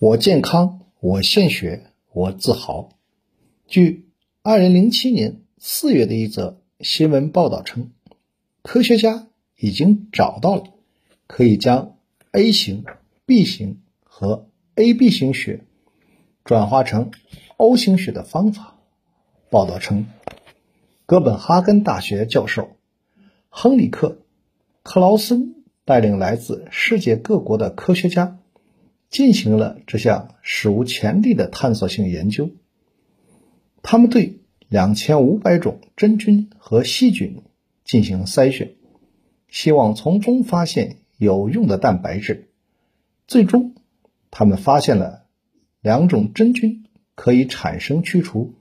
我健康，我献血，我自豪。据二零零七年四月的一则新闻报道称，科学家已经找到了可以将 A 型、B 型和 AB 型血转化成 O 型血的方法。报道称，哥本哈根大学教授亨里克·克劳森带领来自世界各国的科学家。进行了这项史无前例的探索性研究。他们对两千五百种真菌和细菌进行筛选，希望从中发现有用的蛋白质。最终，他们发现了两种真菌可以产生驱除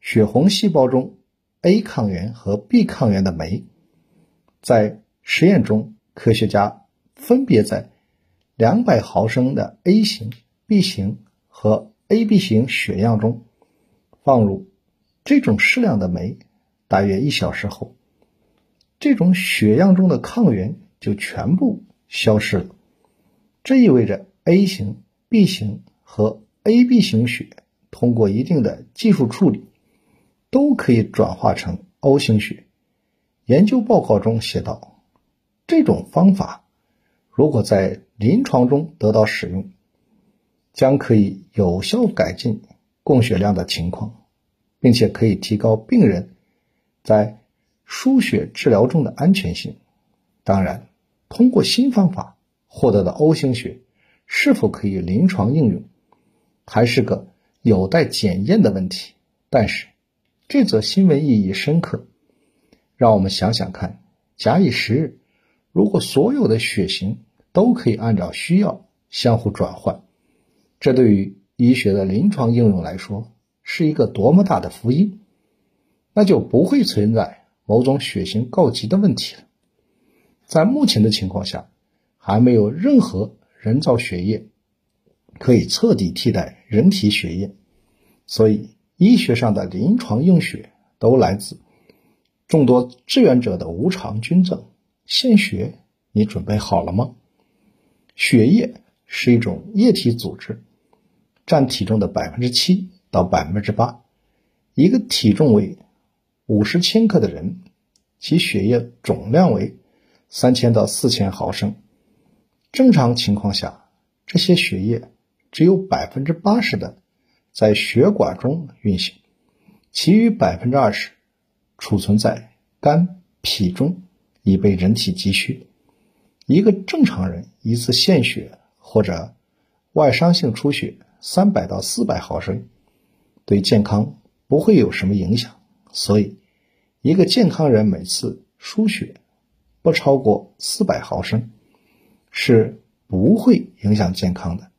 血红细胞中 A 抗原和 B 抗原的酶。在实验中，科学家分别在两百毫升的 A 型、B 型和 AB 型血样中放入这种适量的酶，大约一小时后，这种血样中的抗原就全部消失了。这意味着 A 型、B 型和 AB 型血通过一定的技术处理，都可以转化成 O 型血。研究报告中写道：“这种方法。”如果在临床中得到使用，将可以有效改进供血量的情况，并且可以提高病人在输血治疗中的安全性。当然，通过新方法获得的 O 型血是否可以临床应用，还是个有待检验的问题。但是，这则新闻意义深刻，让我们想想看：假以时日，如果所有的血型，都可以按照需要相互转换，这对于医学的临床应用来说是一个多么大的福音！那就不会存在某种血型告急的问题了。在目前的情况下，还没有任何人造血液可以彻底替代人体血液，所以医学上的临床用血都来自众多志愿者的无偿捐赠。献血，你准备好了吗？血液是一种液体组织，占体重的百分之七到百分之八。一个体重为五十千克的人，其血液总量为三千到四千毫升。正常情况下，这些血液只有百分之八十的在血管中运行，其余百分之二十储存在肝、脾中，以备人体急需。一个正常人一次献血或者外伤性出血三百到四百毫升，对健康不会有什么影响。所以，一个健康人每次输血不超过四百毫升是不会影响健康的。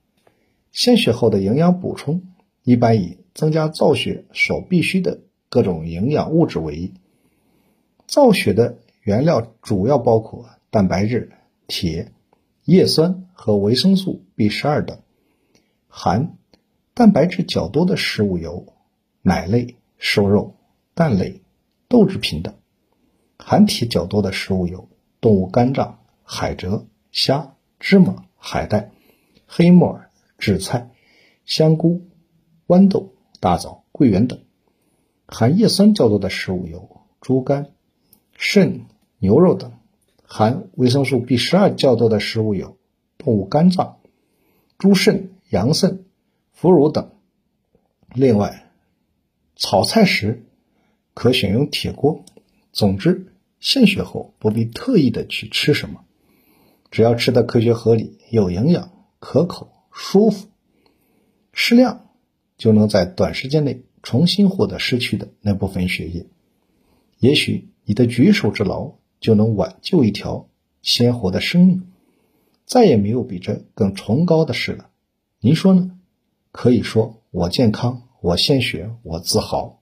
献血后的营养补充一般以增加造血所必需的各种营养物质为宜。造血的原料主要包括蛋白质。铁、叶酸和维生素 B 十二等，含蛋白质较多的食物有奶类、瘦肉、蛋类、豆制品等；含铁较多的食物有动物肝脏、海蜇、虾、芝麻、海带、黑木耳、紫菜、香菇、豌豆、大枣、桂圆等；含叶酸较多的食物有猪肝、肾、牛肉等。含维生素 B 十二较多的食物有动物肝脏、猪肾、羊肾、腐乳等。另外，炒菜时可选用铁锅。总之，献血后不必特意的去吃什么，只要吃的科学合理、有营养、可口、舒服，适量，就能在短时间内重新获得失去的那部分血液。也许你的举手之劳。就能挽救一条鲜活的生命，再也没有比这更崇高的事了。您说呢？可以说我健康，我献血，我自豪。